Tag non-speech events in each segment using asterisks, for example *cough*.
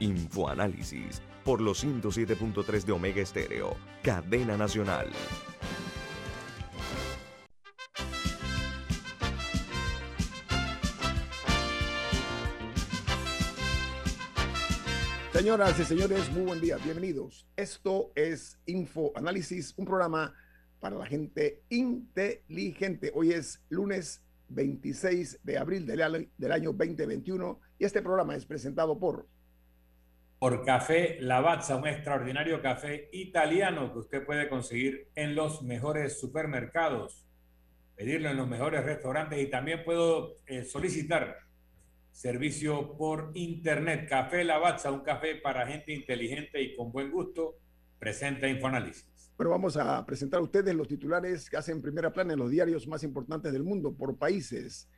Infoanálisis por los 107.3 de Omega Estéreo, cadena nacional. Señoras y señores, muy buen día, bienvenidos. Esto es Infoanálisis, un programa para la gente inteligente. Hoy es lunes 26 de abril del, año 2021 y este programa es presentado por por Café Lavazza, un extraordinario café italiano que usted puede conseguir en los mejores supermercados, pedirlo en los mejores restaurantes y también puedo eh, solicitar servicio por internet. Café Lavazza, un café para gente inteligente y con buen gusto, presenta Infoanálisis. Bueno, vamos a presentar a ustedes los titulares que hacen primera plana en los diarios más importantes del mundo por países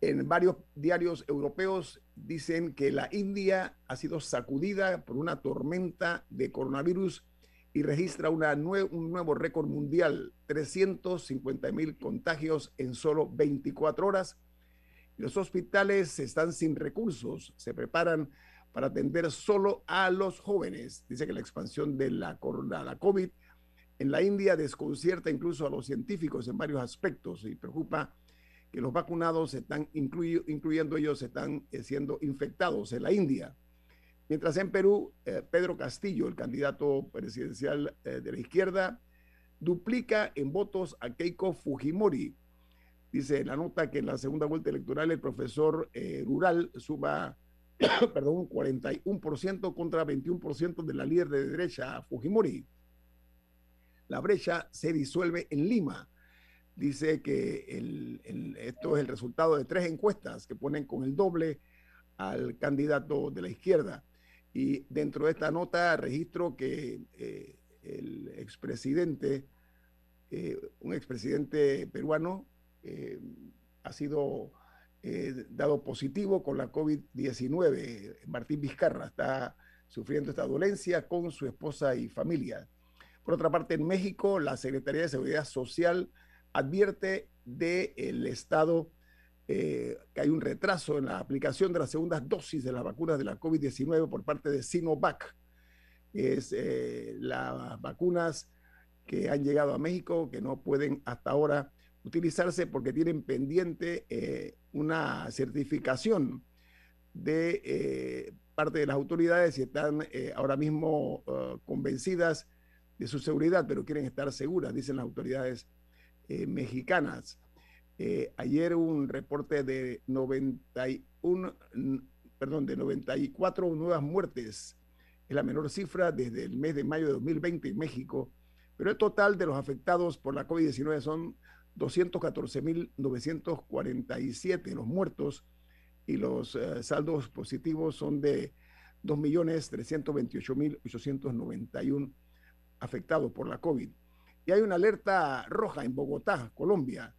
en varios diarios europeos dicen que la India ha sido sacudida por una tormenta de coronavirus y registra un nuevo récord mundial, 350 mil contagios en solo 24 horas. Los hospitales están sin recursos, se preparan para atender solo a los jóvenes. Dice que la expansión de la, la COVID en la India desconcierta incluso a los científicos en varios aspectos y preocupa que los vacunados están, incluyendo ellos, están eh, siendo infectados en la India. Mientras en Perú, eh, Pedro Castillo, el candidato presidencial eh, de la izquierda, duplica en votos a Keiko Fujimori. Dice la nota que en la segunda vuelta electoral el profesor rural suba, *coughs* perdón, un 41% contra 21% de la líder de derecha, Fujimori. La brecha se disuelve en Lima dice que esto es el resultado de tres encuestas que ponen con el doble al candidato de la izquierda. Y dentro de esta nota registro que eh, el expresidente, eh, un expresidente peruano, eh, ha sido dado positivo con la COVID-19. Martín Vizcarra está sufriendo esta dolencia con su esposa y familia. Por otra parte, en México, la Secretaría de Seguridad Social advierte del Estado eh, que hay un retraso en la aplicación de las segundas dosis de las vacunas de la COVID-19 por parte de Sinovac. Es eh, las vacunas que han llegado a México que no pueden hasta ahora utilizarse porque tienen pendiente eh, una certificación de parte de las autoridades y están ahora mismo convencidas de su seguridad, pero quieren estar seguras, dicen las autoridades eh, mexicanas. Eh, ayer un reporte de 91, perdón, de 94 nuevas muertes. Es la menor cifra desde el mes de mayo de 2020 en México, pero el total de los afectados por la COVID-19 son 214.947 los muertos y los eh, saldos positivos son de 2.328.891 afectados por la COVID. Y hay una alerta roja en Bogotá, Colombia.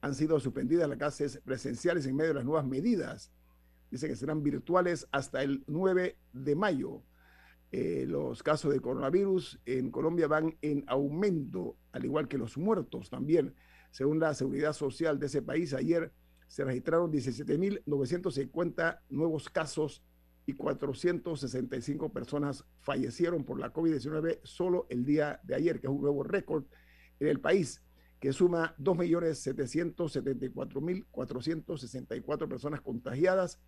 Han sido suspendidas las clases presenciales en medio de las nuevas medidas. Dice que serán virtuales hasta el 9 de mayo. Eh, los casos de coronavirus en Colombia van en aumento, al igual que los muertos también. Según la Seguridad Social de ese país, ayer se registraron 17.950 nuevos casos y 465 personas fallecieron por la COVID-19 solo el día de ayer, que es un nuevo récord en el país, que suma 2.774.464 personas contagiadas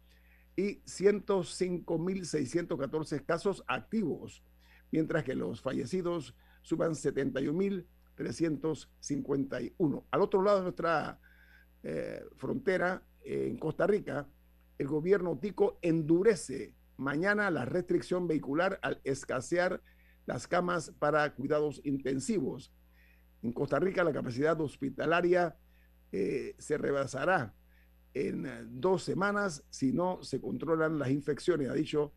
y 105.614 casos activos, mientras que los fallecidos suman 71.351. Al otro lado de nuestra eh, frontera, en Costa Rica, el gobierno tico endurece mañana la restricción vehicular al escasear las camas para cuidados intensivos. En Costa Rica la capacidad hospitalaria eh, se rebasará en dos semanas si no se controlan las infecciones, ha dicho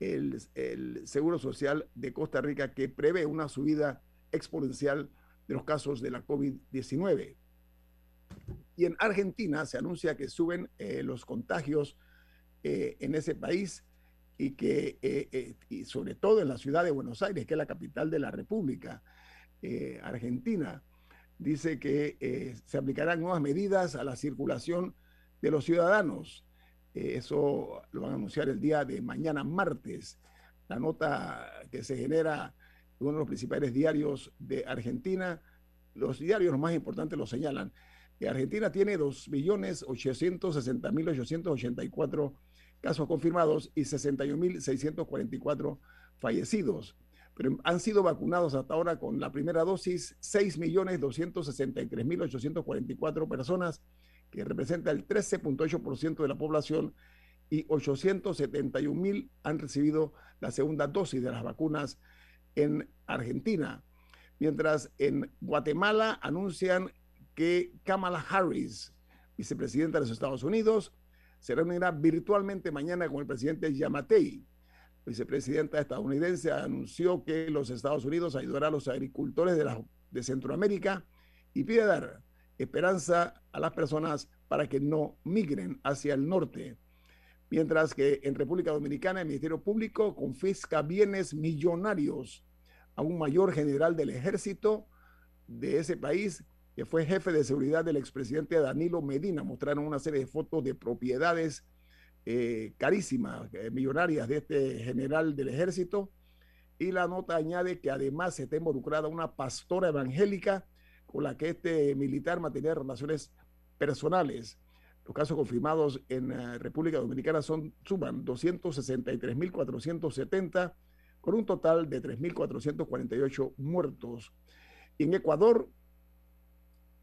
el Seguro Social de Costa Rica que prevé una subida exponencial de los casos de la COVID-19. Y en Argentina se anuncia que suben eh, los contagios eh, en ese país y que, eh, y sobre todo en la ciudad de Buenos Aires, que es la capital de la República Argentina, dice que se aplicarán nuevas medidas a la circulación de los ciudadanos. eso lo van a anunciar el día de mañana martes. La nota que se genera en uno de los principales diarios de Argentina, los diarios más importantes lo señalan, Argentina tiene 2.860.884 casos confirmados y 61.644 fallecidos. Pero han sido vacunados hasta ahora con la primera dosis 6.263.844 personas, que representa el 13.8% de la población, y 871.000 han recibido la segunda dosis de las vacunas en Argentina. Mientras en Guatemala anuncian que Kamala Harris, vicepresidenta de los Estados Unidos, se reunirá virtualmente mañana con el presidente Yamatei. Vicepresidenta estadounidense anunció que los Estados Unidos ayudará a los agricultores de Centroamérica y pide dar esperanza a las personas para que no migren hacia el norte. Mientras que en República Dominicana el Ministerio Público confisca bienes millonarios a un mayor general del ejército de ese país que fue jefe de seguridad del expresidente Danilo Medina. Mostraron una serie de fotos de propiedades eh, carísimas, eh, millonarias de este general del ejército. Y la nota añade que además se está involucrada una pastora evangélica con la que este militar mantenía relaciones personales. Los casos confirmados en eh, República Dominicana son, suman 263.470 con un total de 3.448 muertos. Y en Ecuador,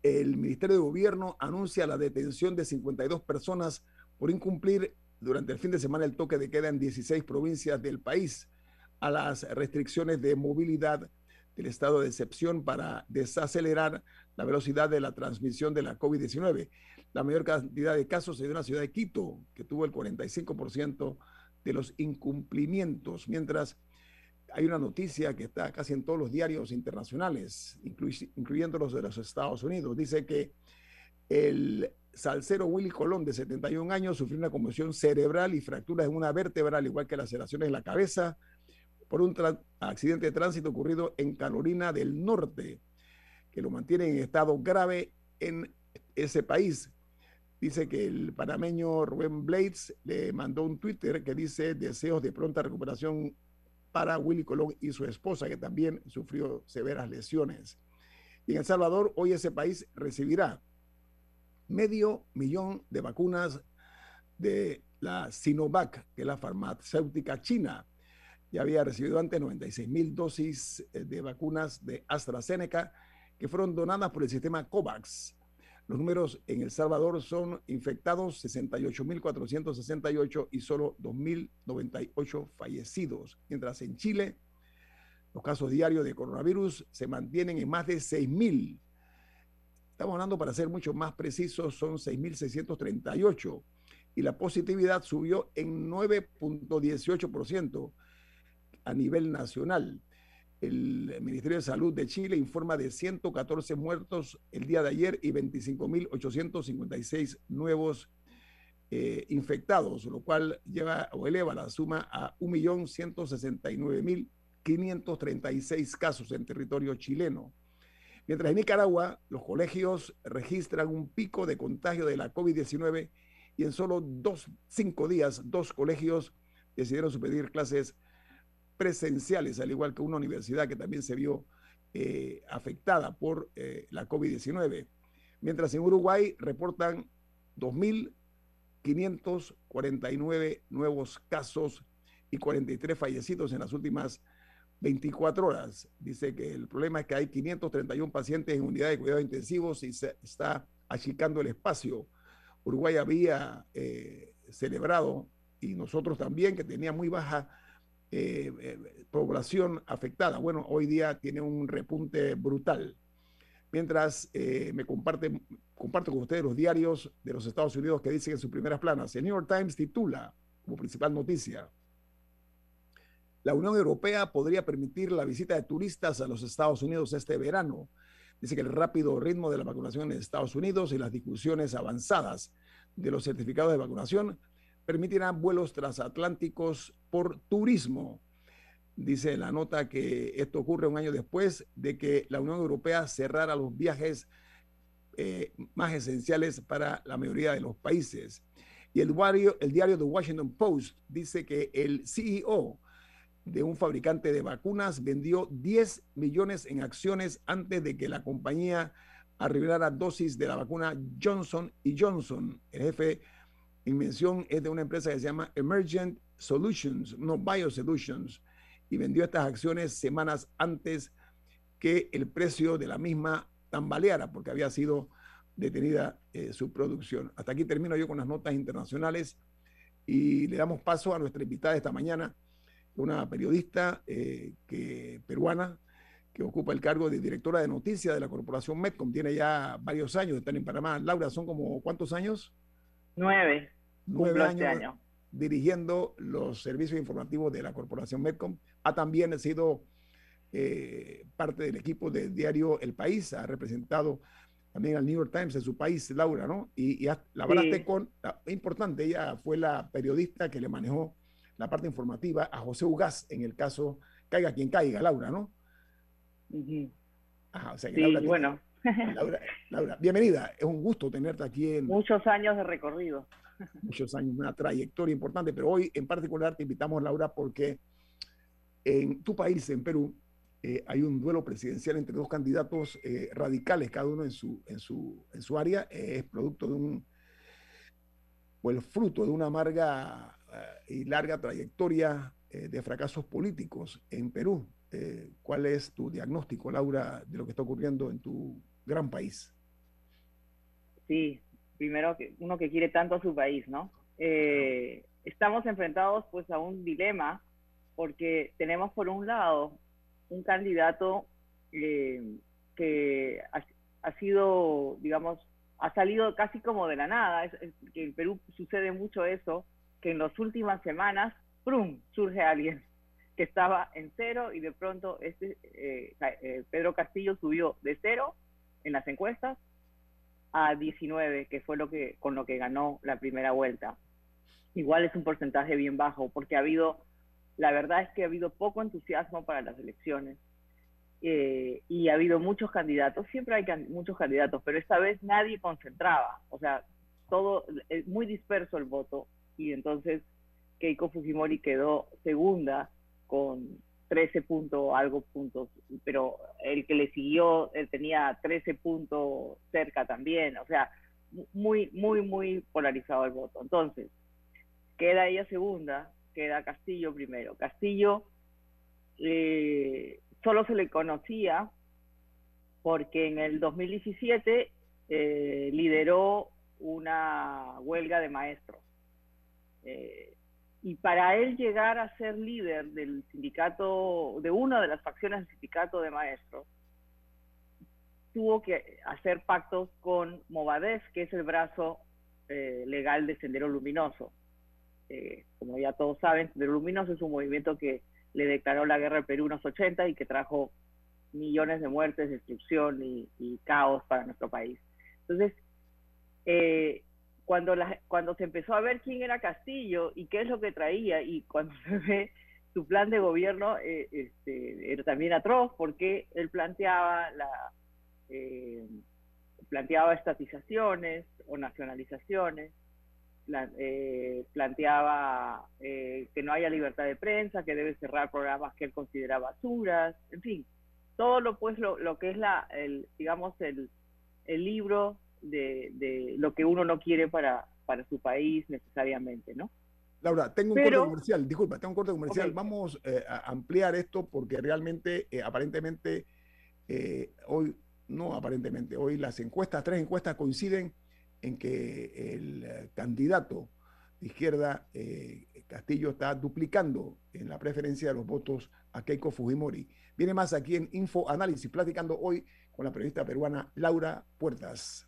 el Ministerio de Gobierno anuncia la detención de 52 personas por incumplir durante el fin de semana el toque de queda en 16 provincias del país a las restricciones de movilidad del estado de excepción para desacelerar la velocidad de la transmisión de la COVID-19. La mayor cantidad de casos se dio en la ciudad de Quito, que tuvo el 45% de los incumplimientos, mientras hay una noticia que está casi en todos los diarios internacionales, incluyendo los de los Estados Unidos. Dice que el salsero Willy Colón, de 71 años, sufrió una conmoción cerebral y fracturas en una vértebra, al igual que laceraciones en la cabeza, por un accidente de tránsito ocurrido en Carolina del Norte, que lo mantiene en estado grave en ese país. Dice que el panameño Rubén Blades le mandó un Twitter que dice deseos de pronta recuperación para Willy Colón y su esposa, que también sufrió severas lesiones. Y en El Salvador, hoy ese país recibirá medio millón de vacunas de la Sinovac, que es la farmacéutica china. Ya había recibido antes 96 mil dosis eh, de vacunas de AstraZeneca que fueron donadas por el sistema COVAX. Los números en El Salvador son infectados 68.468 y solo 2.098 fallecidos, mientras en Chile los casos diarios de coronavirus se mantienen en más de 6.000. Estamos hablando, para ser mucho más precisos, son 6.638 y la positividad subió en 9.18% a nivel nacional. El Ministerio de Salud de Chile informa de 114 muertos el día de ayer y 25.856 nuevos eh, infectados, lo cual lleva o eleva la suma a 1.169.536 casos en territorio chileno. Mientras en Nicaragua los colegios registran un pico de contagio de la COVID-19 y en solo dos, cinco días, dos colegios decidieron suspender clases presenciales, al igual que una universidad que también se vio eh, afectada por eh, la COVID-19. Mientras en Uruguay reportan 2.549 nuevos casos y 43 fallecidos en las últimas 24 horas. Dice que el problema es que hay 531 pacientes en unidades de cuidados intensivos y se está achicando el espacio. Uruguay había eh, celebrado, y nosotros también, que tenía muy baja eh, eh, población afectada. Bueno, hoy día tiene un repunte brutal. Mientras eh, me comparte, comparto con ustedes los diarios de los Estados Unidos que dicen en sus primeras planas. El New York Times titula como principal noticia, la Unión Europea podría permitir la visita de turistas a los Estados Unidos este verano. Dice que el rápido ritmo de la vacunación en Estados Unidos y las discusiones avanzadas de los certificados de vacunación permitirán vuelos transatlánticos por turismo. Dice la nota que esto ocurre un año después de que la Unión Europea cerrara los viajes eh, más esenciales para la mayoría de los países. Y el diario, el diario The Washington Post dice que el CEO de un fabricante de vacunas vendió 10 millones en acciones antes de que la compañía arribara dosis de la vacuna Johnson y Johnson. El jefe en mención es de una empresa que se llama Emergent Solutions, no Biosolutions, y vendió estas acciones semanas antes que el precio de la misma tambaleara, porque había sido detenida eh, su producción. Hasta aquí termino yo con las notas internacionales y le damos paso a nuestra invitada esta mañana, una periodista eh, que, peruana que ocupa el cargo de directora de noticias de la corporación Metcom. Tiene ya varios años estar en Panamá. Laura, ¿son como cuántos años? Nueve. Nueve este años dirigiendo los servicios informativos de la corporación Metcom. Ha también sido eh, parte del equipo del diario El País, ha representado también al New York Times en su país, Laura, ¿no? Y, la hablaste con, importante, ella fue la periodista que le manejó la parte informativa a José Ugaz en el caso Caiga quien caiga, Laura, ¿no? Ajá, o sea que sí, bueno. Laura, bienvenida, es un gusto tenerte aquí en... Muchos años de recorrido. Muchos años, una trayectoria importante, pero hoy en particular te invitamos, Laura, porque en tu país, en Perú, eh, hay un duelo presidencial entre dos candidatos eh, radicales, cada uno en su, en su, en su área, es producto de un, o el fruto de una amarga eh, y larga trayectoria de fracasos políticos en Perú. ¿Cuál es tu diagnóstico, Laura, de lo que está ocurriendo en tu gran país? Sí, primero uno que quiere tanto a su país, ¿no? estamos enfrentados pues a un dilema porque tenemos por un lado un candidato eh, que ha, sido, digamos, ha salido casi como de la nada. que en Perú sucede mucho eso, que en las últimas semanas, ¡prum!, surge alguien que estaba en cero y de pronto este eh, eh, Pedro Castillo subió de cero en las encuestas a 19, que fue lo que con lo que ganó la primera vuelta. Igual es un porcentaje bien bajo, porque ha habido la verdad es que ha habido poco entusiasmo para las elecciones eh, y ha habido muchos candidatos, siempre hay muchos candidatos, pero esta vez nadie concentraba, o sea, todo, es muy disperso el voto y entonces Keiko Fujimori quedó segunda con 13 puntos, algo puntos, pero el que le siguió él tenía 13 puntos cerca también, o sea, muy, muy, muy polarizado el voto. Entonces, queda ella segunda, queda Castillo primero. Castillo eh, solo se le conocía porque en el 2017 eh, lideró una huelga de maestros. Eh, y para él llegar a ser líder del sindicato, de una de las facciones del sindicato de maestros, tuvo que hacer pactos con Movadef, que es el brazo legal de Sendero Luminoso. Eh, como ya todos saben, de Luminoso es un movimiento que le declaró la guerra al Perú en los 80 y que trajo millones de muertes, destrucción y, caos para nuestro país. Entonces, eh, cuando, cuando se empezó a ver quién era Castillo y qué es lo que traía, y cuando *laughs* se ve su plan de gobierno, eh, este, era también atroz, porque él planteaba la planteaba estatizaciones o nacionalizaciones, eh, planteaba eh, que no haya libertad de prensa, que debe cerrar programas que él considera basuras, en fin, todo lo pues lo, lo que es la, el, digamos, el, el libro de, de, lo que uno no quiere para, para su país necesariamente, ¿no? Laura, tengo un corte comercial, disculpa, tengo un corte comercial. Vamos eh, a ampliar esto porque realmente, aparentemente, hoy, no aparentemente, hoy las encuestas, tres encuestas coinciden en que el eh, candidato de izquierda, eh, Castillo, está duplicando en la preferencia de los votos a Keiko Fujimori. Viene más aquí en Info Análisis, platicando hoy con la periodista peruana Laura Puertas.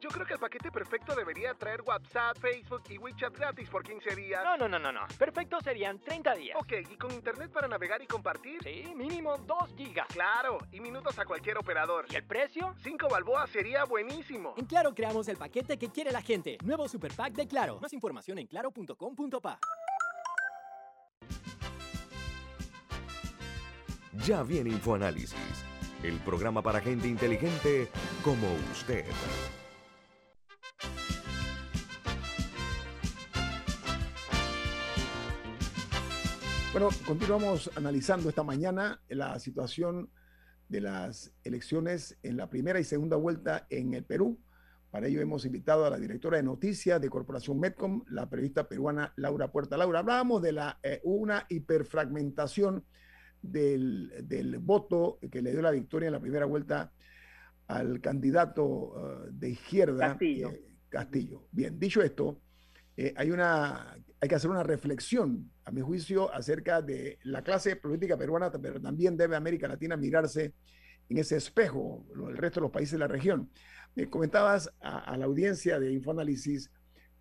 Yo creo que el paquete perfecto debería traer WhatsApp, Facebook y WeChat gratis por 15 días. No, no, no, no, no. Perfecto serían 30 días. Ok, ¿y con internet para navegar y compartir? Sí, mínimo 2 gigas. Claro, y minutos a cualquier operador. ¿Y el precio? 5 balboas sería buenísimo. En Claro creamos el paquete que quiere la gente. Nuevo Super Pack de Claro. Más información en claro.com.pa. Ya viene InfoAnálisis, el programa para gente inteligente como usted. Bueno, continuamos analizando esta mañana la situación de las elecciones en la primera y segunda vuelta en el Perú. Para ello hemos invitado a la directora de noticias de Corporación Medcom, la periodista peruana Laura Puerta. Laura, hablábamos de la, eh, una hiperfragmentación del, del, voto que le dio la victoria en la primera vuelta al candidato uh, de izquierda, Castillo. Eh, Castillo. Bien, dicho esto, eh, hay, una, hay que hacer una reflexión, a mi juicio, acerca de la clase política peruana, pero también debe América Latina mirarse en ese espejo, el resto de los países de la región. Me comentabas a, a la audiencia de Infoanálisis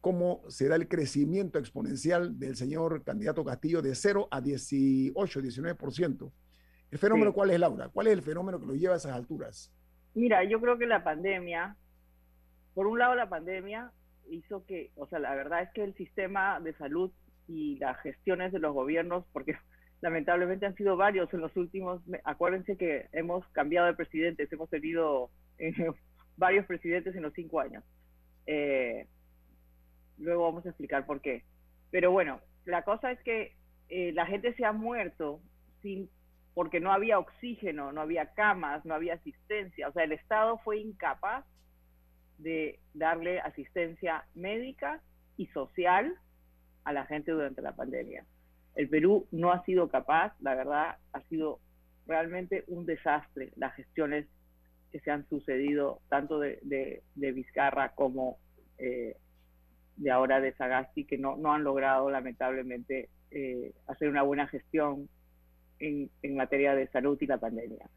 cómo se da el crecimiento exponencial del señor candidato Castillo de 0 a 18, 19%. ¿El fenómeno Sí. cuál es, Laura? ¿Cuál es el fenómeno que lo lleva a esas alturas? Mira, yo creo que la pandemia, por un lado la pandemia hizo que, o sea, la verdad es que el sistema de salud y las gestiones de los gobiernos, porque *laughs* lamentablemente han sido varios en los últimos, acuérdense que hemos cambiado de presidentes, hemos tenido eh, *laughs* varios presidentes en los cinco años. Eh, luego vamos a explicar por qué. Pero bueno, la cosa es que eh, la gente se ha muerto sin porque no había oxígeno, no había camas, no había asistencia. O sea, el Estado fue incapaz de darle asistencia médica y social a la gente durante la pandemia. El Perú no ha sido capaz, la verdad, ha sido realmente un desastre las gestiones que se han sucedido tanto de, de, de Vizcarra como eh, de ahora de Sagasti, que no, no han logrado lamentablemente eh, hacer una buena gestión en, en, materia de salud y la pandemia.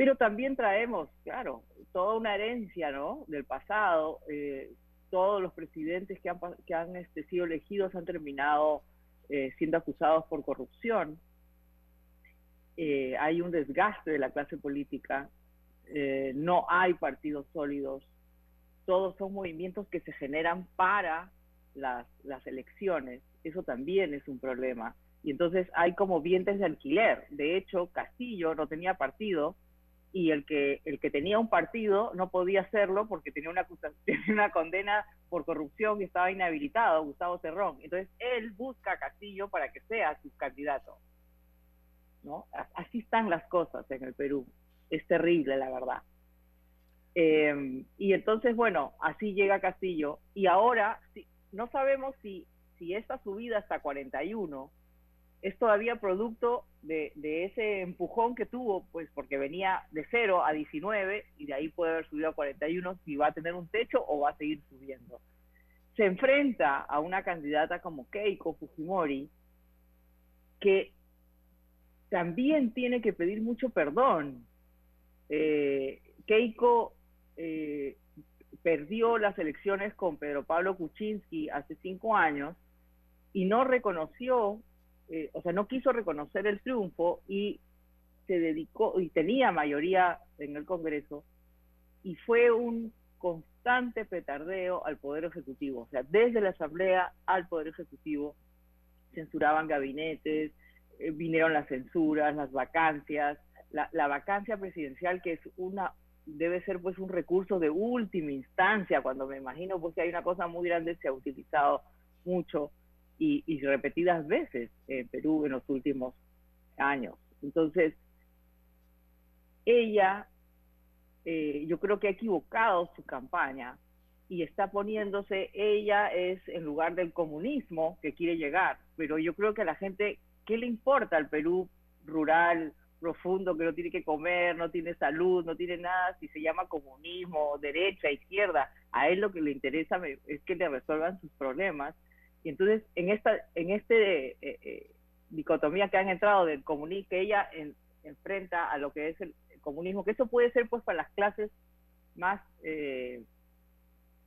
Pero también traemos, claro, toda una herencia ¿no? del pasado. Eh, todos los presidentes que han, que han este, sido elegidos han terminado eh, siendo acusados por corrupción. Eh, hay un desgaste de la clase política. no hay partidos sólidos. Todos son movimientos que se generan para las, las elecciones. Eso también es un problema y entonces hay como vientres de alquiler. De hecho, Castillo no tenía partido y el que el que tenía un partido no podía hacerlo porque *laughs* tenía una condena por corrupción y estaba inhabilitado, Gustavo Cerrón. Entonces él busca a Castillo para que sea su candidato. ¿No? Así están las cosas en el Perú. Es terrible, la verdad. Eh, y entonces, bueno, así llega Castillo. Y ahora, si, no sabemos si, si esta subida hasta 41 es todavía producto de, ese empujón que tuvo, pues porque venía de 0 a 19 y de ahí puede haber subido a 41, si va a tener un techo o va a seguir subiendo. Se enfrenta a una candidata como Keiko Fujimori, que también tiene que pedir mucho perdón. Eh, Keiko eh, perdió las elecciones con Pedro Pablo Kuczynski hace cinco años y no reconoció eh, o sea, no quiso reconocer el triunfo y se dedicó, y tenía mayoría en el Congreso, y fue un, constante petardeo al Poder Ejecutivo. O sea, desde la Asamblea al Poder Ejecutivo censuraban gabinetes, eh, vinieron las censuras, las vacancias, la, la, vacancia presidencial que es una debe ser pues un recurso de última instancia cuando me imagino pues que hay una cosa muy grande se ha utilizado mucho y, y repetidas veces en Perú en los últimos años entonces ella eh, yo creo que ha equivocado su campaña y está poniéndose, ella es en lugar del comunismo que quiere llegar, pero yo creo que a la gente, ¿qué le importa al Perú rural, profundo, que no tiene que comer, no tiene salud, no tiene nada, si se llama comunismo, derecha, izquierda? A él lo que le interesa es que le resuelvan sus problemas. Y entonces, en esta en este eh, eh, dicotomía que han entrado del comunismo, que ella enfrenta a lo que es el, comunismo, que eso puede ser pues para las clases más, eh,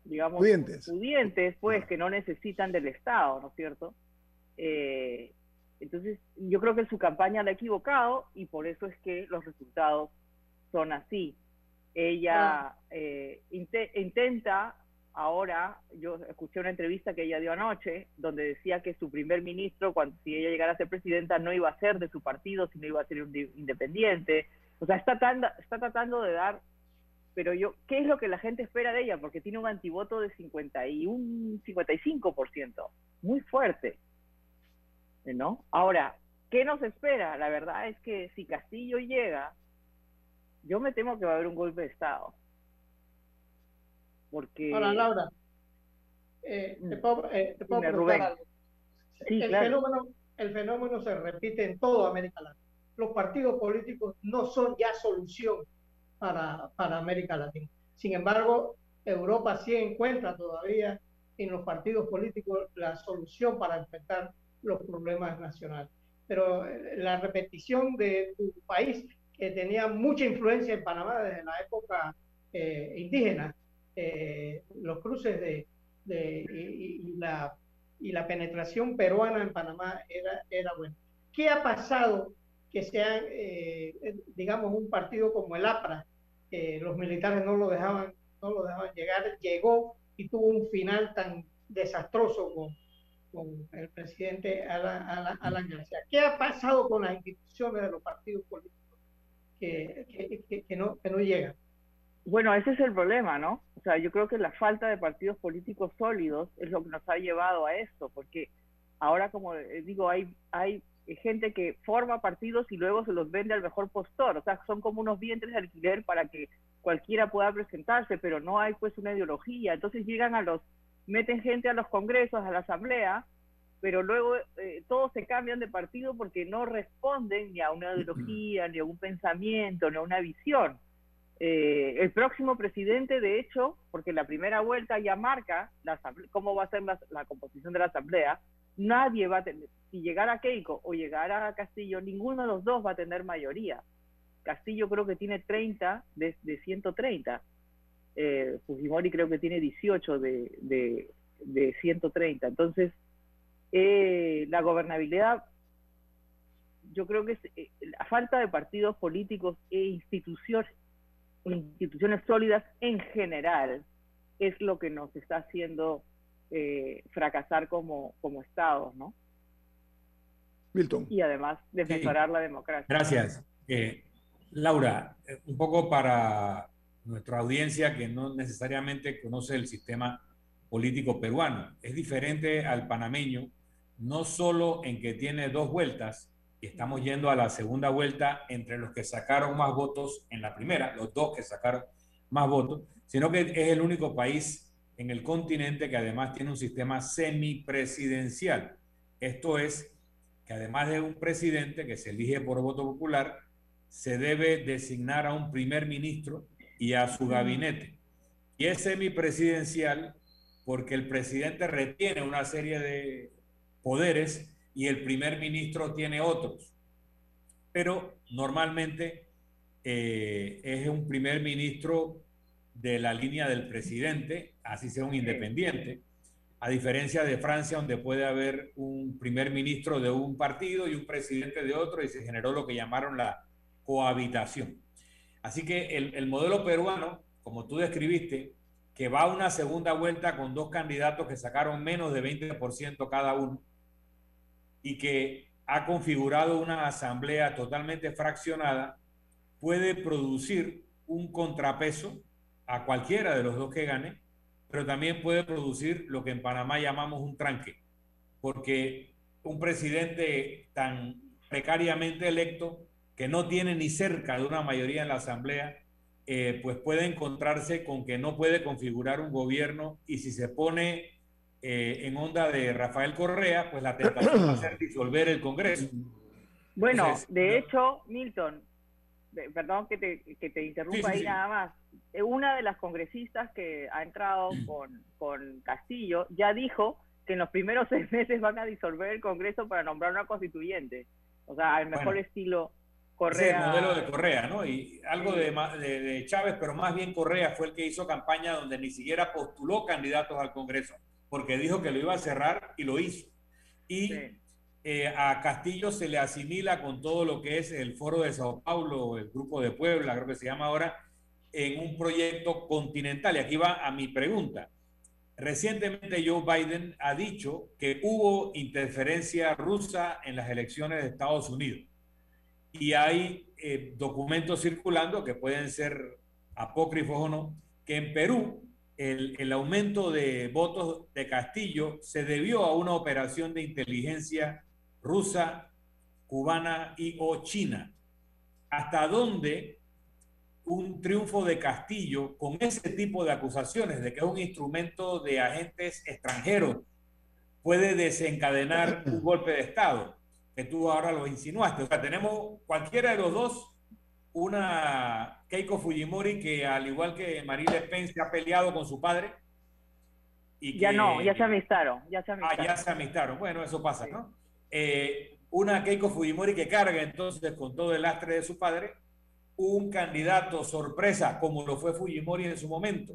digamos, pudientes. pues, que no necesitan del Estado, ¿no es cierto? Eh, entonces, yo creo que su campaña la ha equivocado y por eso es que los resultados son así. Ella eh, intenta ahora, yo escuché una entrevista que ella dio anoche, donde decía que su primer ministro, cuando si ella llegara a ser presidenta, no iba a ser de su partido, sino iba a ser un independiente, o sea, está, está tratando de dar, pero yo, ¿qué es lo que la gente espera de ella? Porque tiene un antivoto de 51, 55%, muy fuerte, ¿no? Ahora, ¿qué nos espera? La verdad es que si Castillo llega, yo me temo que va a haber un golpe de Estado. Porque... Ahora, Laura, eh, te mm. puedo, eh, preguntar algo. el, fenómeno, el fenómeno se repite en toda América Latina los partidos políticos no son ya solución para, para América Latina. Sin embargo, Europa sí encuentra todavía en los partidos políticos la solución para enfrentar los problemas nacionales. Pero eh, la repetición de tu país, que tenía mucha influencia en Panamá desde la época eh, indígena, eh, los cruces de, de y, la, y la penetración peruana en Panamá era, era buena. ¿Qué ha pasado que sean, eh, digamos, un partido como el APRA, que los militares no lo dejaban, no lo dejaban llegar, llegó y tuvo un final tan desastroso con, con el presidente Alan, Alan, García. ¿Qué ha pasado con las instituciones de los partidos políticos que, que, que, no, que no llegan? Bueno, ese es el problema, ¿no? O sea, yo creo que la falta de partidos políticos sólidos es lo que nos ha llevado a esto, porque ahora, como digo, hay, hay gente que forma partidos y luego se los vende al mejor postor. O sea, son como unos vientres de alquiler para que cualquiera pueda presentarse, pero no hay pues una ideología. Entonces llegan a los, meten gente a los congresos, a la asamblea, pero luego eh, todos se cambian de partido porque no responden ni a una ideología, ni a un pensamiento, ni a una visión. Eh, el próximo presidente, de hecho, porque la primera vuelta ya marca la cómo va a ser la composición de la asamblea, nadie va a tener, si llegara Keiko o llegara Castillo, ninguno de los dos va a tener mayoría. Castillo creo que tiene 30 de, de 130. Eh, Fujimori creo que tiene 18 de, de, de 130. Entonces, eh, la gobernabilidad, yo creo que es, eh, la falta de partidos políticos e instituciones, instituciones sólidas en general es lo que nos está haciendo eh, fracasar como, como Estado, ¿no? Milton. Y además de mejorar la democracia. Gracias. Eh, Laura, eh, un poco para nuestra audiencia que no necesariamente conoce el sistema político peruano. Es diferente al panameño, no solo en que tiene dos vueltas, y estamos yendo a la segunda vuelta entre los que sacaron más votos en la primera, los dos que sacaron más votos, sino que es el único país en el continente que además tiene un sistema semipresidencial. Esto es que además de un presidente que se elige por voto popular, se debe designar a un primer ministro y a su gabinete. Y es semipresidencial porque el presidente retiene una serie de poderes y el primer ministro tiene otros. Pero normalmente eh, es un primer ministro de la línea del presidente, así sea un independiente, a diferencia de Francia, donde puede haber un primer ministro de un partido y un presidente de otro, y se generó lo que llamaron la cohabitación. Así que el, modelo peruano, como tú describiste, que va a una segunda vuelta con dos candidatos que sacaron menos de 20% cada uno y que ha configurado una asamblea totalmente fraccionada, puede producir un contrapeso a cualquiera de los dos que gane, pero también puede producir lo que en Panamá llamamos un tranque, porque un presidente tan precariamente electo que no tiene ni cerca de una mayoría en la Asamblea, eh, pues puede encontrarse con que no puede configurar un gobierno y si se pone eh, en onda de Rafael Correa, pues la tentación va a ser disolver el Congreso. Bueno, de hecho, Milton, perdón que te, que te interrumpa ahí nada más, eh, una de las congresistas que ha entrado con, con Castillo ya dijo que en los primeros *laughs* seis meses van a disolver el Congreso para nombrar una constituyente. O sea, al mejor estilo Correa. el modelo de Correa, ¿no? Y algo de, de, Chávez, pero más bien Correa fue el que hizo campaña donde ni siquiera postuló candidatos al Congreso, porque dijo que lo iba a cerrar y lo hizo. Y eh, a Castillo se le asimila con todo lo que es el Foro de Sao Paulo, el Grupo de Puebla, creo que se llama ahora, en un proyecto continental. Y aquí va a mi pregunta. Recientemente Joe Biden ha dicho que hubo interferencia rusa en las elecciones de Estados Unidos. Y hay eh, documentos circulando que pueden ser apócrifos o no, que en Perú el, el, aumento de votos de Castillo se debió a una operación de inteligencia rusa, cubana y o china. ¿Hasta dónde un triunfo de Castillo con ese tipo de acusaciones de que es un instrumento de agentes extranjeros puede desencadenar un golpe de Estado, que tú ahora lo insinuaste. O sea, tenemos cualquiera de los dos, una Keiko Fujimori que al igual que Marie Le Pen se ha peleado con su padre. Y ya no, ya se amistaron, ya se amistaron. Ah, ya se amistaron. Bueno, eso pasa, ¿no? Eh, una Keiko Fujimori que carga entonces con todo el lastre de su padre un candidato sorpresa, como lo fue Fujimori en su momento,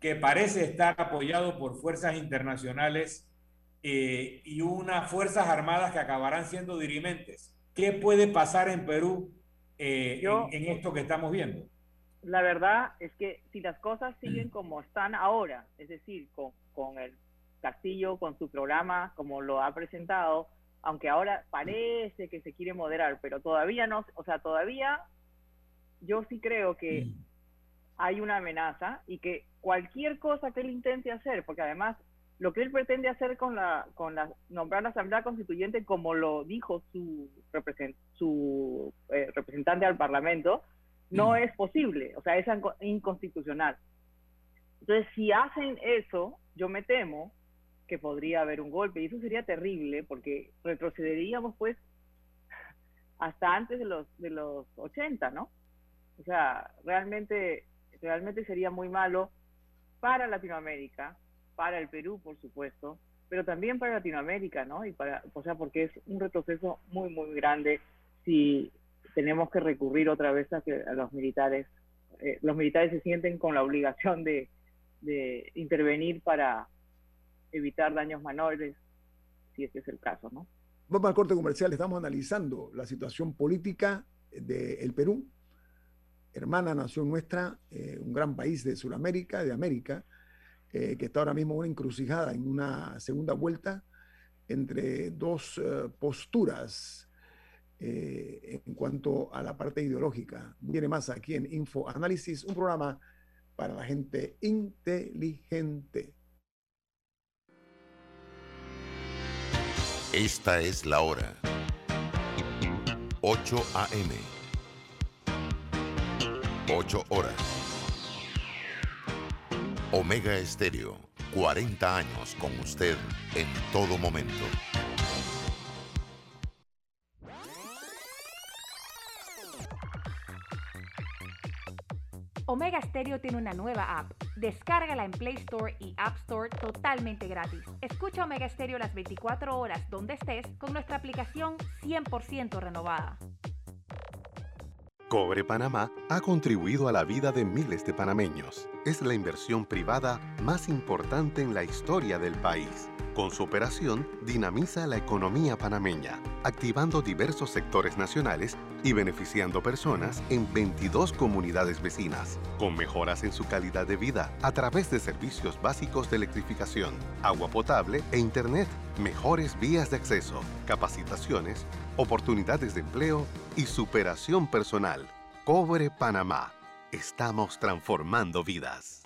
que parece estar apoyado por fuerzas internacionales eh, y unas fuerzas armadas que acabarán siendo dirimentes. ¿Qué puede pasar en Perú eh, en, esto que estamos viendo? La verdad es que si las cosas siguen como están ahora, es decir, con, con el Castillo, con su programa, como lo ha presentado, aunque ahora parece que se quiere moderar, pero todavía no, o sea, todavía yo sí creo que mm. hay una amenaza y que cualquier cosa que él intente hacer, porque además lo que él pretende hacer con la con la nombrar la asamblea constituyente como lo dijo su su eh, representante al parlamento no mm. es posible o sea es inconstitucional entonces si hacen eso yo me temo que podría haber un golpe y eso sería terrible porque retrocederíamos pues hasta antes de los de los 80 no o sea, realmente, realmente sería muy malo para Latinoamérica, para el Perú, por supuesto, pero también para Latinoamérica, ¿no? Y para, o sea, porque es un retroceso muy, muy grande si tenemos que recurrir otra vez a, los militares. Eh, los militares se sienten con la obligación de, de intervenir para evitar daños menores, si ese es el caso, ¿no? Vamos al corte comercial, estamos analizando la situación política del Perú hermana nación nuestra, eh, un gran país de Sudamérica, de América, eh, que está ahora mismo una encrucijada en una segunda vuelta entre dos eh, posturas en cuanto a la parte ideológica. Viene más aquí en Info Análisis, un programa para la gente inteligente. Esta es la hora. 8 a.m. 8 horas. Omega Estéreo, 40 años con usted en todo momento. Omega Stereo tiene una nueva app. Descárgala en Play Store y App Store totalmente gratis. Escucha Omega Stereo las 24 horas donde estés con nuestra aplicación 100% renovada. Cobre Panamá ha contribuido a la vida de miles de panameños es la inversión privada más importante en la historia del país. Con su operación, dinamiza la economía panameña, activando diversos sectores nacionales y beneficiando personas en 22 comunidades vecinas, con mejoras en su calidad de vida a través de servicios básicos de electrificación, agua potable e Internet, mejores vías de acceso, capacitaciones, oportunidades de empleo y superación personal. Cobre Panamá. Estamos transformando vidas.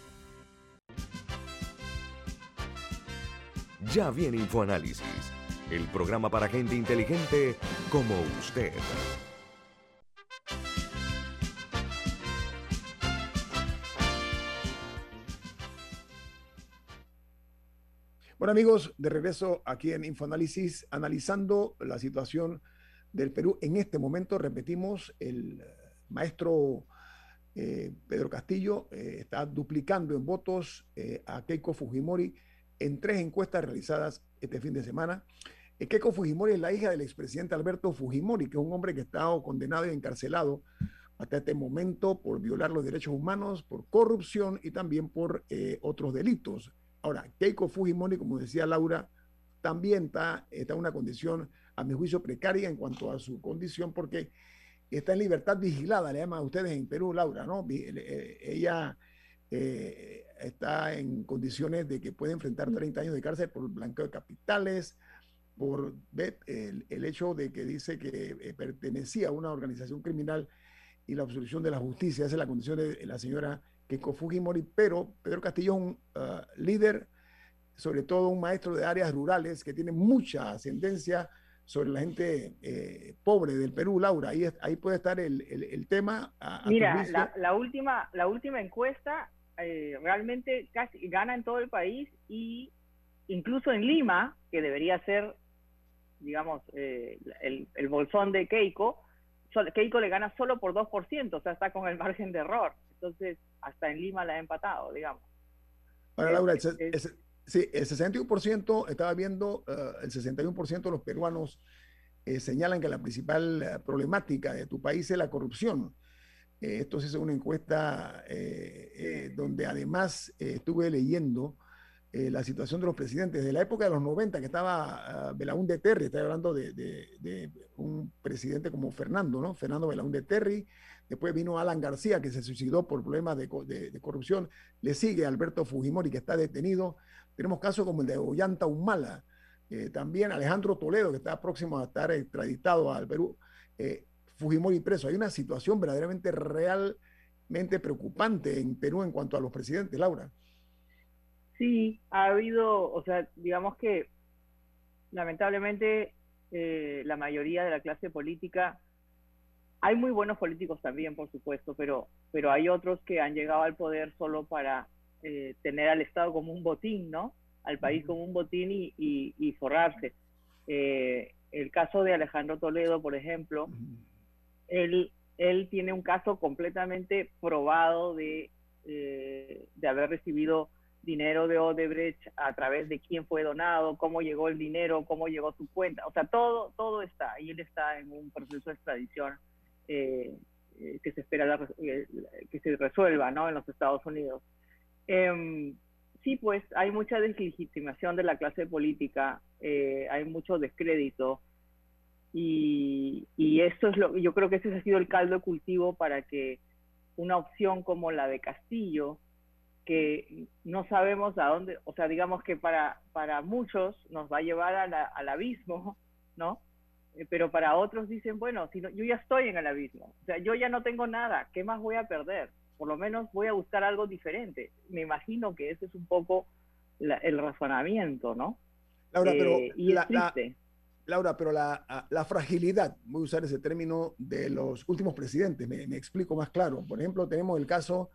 Ya viene InfoAnálisis, el programa para gente inteligente como usted. Bueno amigos, de regreso aquí en InfoAnálisis, analizando la situación del Perú. En este momento, repetimos, el maestro eh, Pedro Castillo eh, está duplicando en votos eh, a Keiko Fujimori en tres encuestas realizadas este fin de semana. Eh, Keiko Fujimori es la hija del expresidente Alberto Fujimori, que es un hombre que ha estado condenado y encarcelado hasta este momento por violar los derechos humanos, por corrupción y también por eh, otros delitos. Ahora, Keiko Fujimori, como decía Laura, también está, está en una condición, a mi juicio, precaria en cuanto a su condición, porque está en libertad vigilada, le llaman a ustedes en Perú, Laura, ¿no? Eh, ella está en condiciones de que puede enfrentar 30 años de cárcel por blanqueo de capitales, por el, el hecho de que dice que eh, pertenecía a una organización criminal y la obstrucción de la justicia. Esa es la condición de la señora Keiko Fujimori, pero Pedro Castillo es un uh, líder, sobre todo un maestro de áreas rurales que tiene mucha ascendencia sobre la gente eh, pobre del Perú, Laura. Ahí, ahí puede estar el, el, el tema. A, a Mira, la, la, última, la última encuesta eh, realmente casi gana en todo el país y incluso en Lima, que debería ser, digamos, eh, el, el, bolsón de Keiko, Keiko le gana solo por 2%, o sea, está con el *laughs* margen de error. Entonces, hasta en Lima la ha empatado, digamos. Ahora, Laura, el, el, sí, el 61%, estaba viendo, uh, el 61% de los peruanos eh, señalan que la principal problemática de tu país es la corrupción. Eh, esto es una encuesta eh, eh, donde además estuve leyendo la situación de los presidentes de la época de los 90, que estaba uh, Belaúnde Terry, estoy hablando de, un presidente como Fernando, ¿no? Fernando Belaúnde Terry. Después vino Alan García, que se suicidó por problemas de, corrupción. Le sigue Alberto Fujimori, que está detenido. Tenemos casos como el de Ollanta Humala. también Alejandro Toledo, que está próximo a estar extraditado al Perú. Fujimori preso. Hay una situación verdaderamente realmente preocupante en Perú en cuanto a los presidentes, Laura. Sí, ha habido, o sea, digamos que lamentablemente eh, la mayoría de la clase política, hay muy buenos políticos también, por supuesto, pero, pero hay otros que han llegado al poder solo para eh, tener al Estado como un botín, ¿no? Al país como un botín y, y, y forrarse. Eh, el caso de Alejandro Toledo, por ejemplo, él, tiene un caso completamente probado de, eh, de haber recibido dinero de Odebrecht a través de quién fue donado, cómo llegó el dinero, cómo llegó su cuenta. O sea, todo, todo está. Y él está en un proceso de extradición eh, eh que se espera la, eh, que se resuelva ¿no? en los Estados Unidos. Eh, sí, pues hay mucha deslegitimación de la clase política, hay mucho descrédito. Y, y esto es lo yo creo que ese ha sido el caldo de cultivo para que una opción como la de Castillo, que no sabemos a dónde, o sea, digamos que para, para muchos nos va a llevar a la, al abismo, ¿no? Eh, pero para otros dicen, bueno, si no, yo ya estoy en el abismo, o sea, yo ya no tengo nada, ¿qué más voy a perder? Por lo menos voy a buscar algo diferente. Me imagino que ese es un poco la, el razonamiento, ¿no? Laura, pero eh, y la, la, Laura, pero la, fragilidad, voy a usar ese término, de los últimos presidentes, me, explico más claro. Por ejemplo, tenemos el caso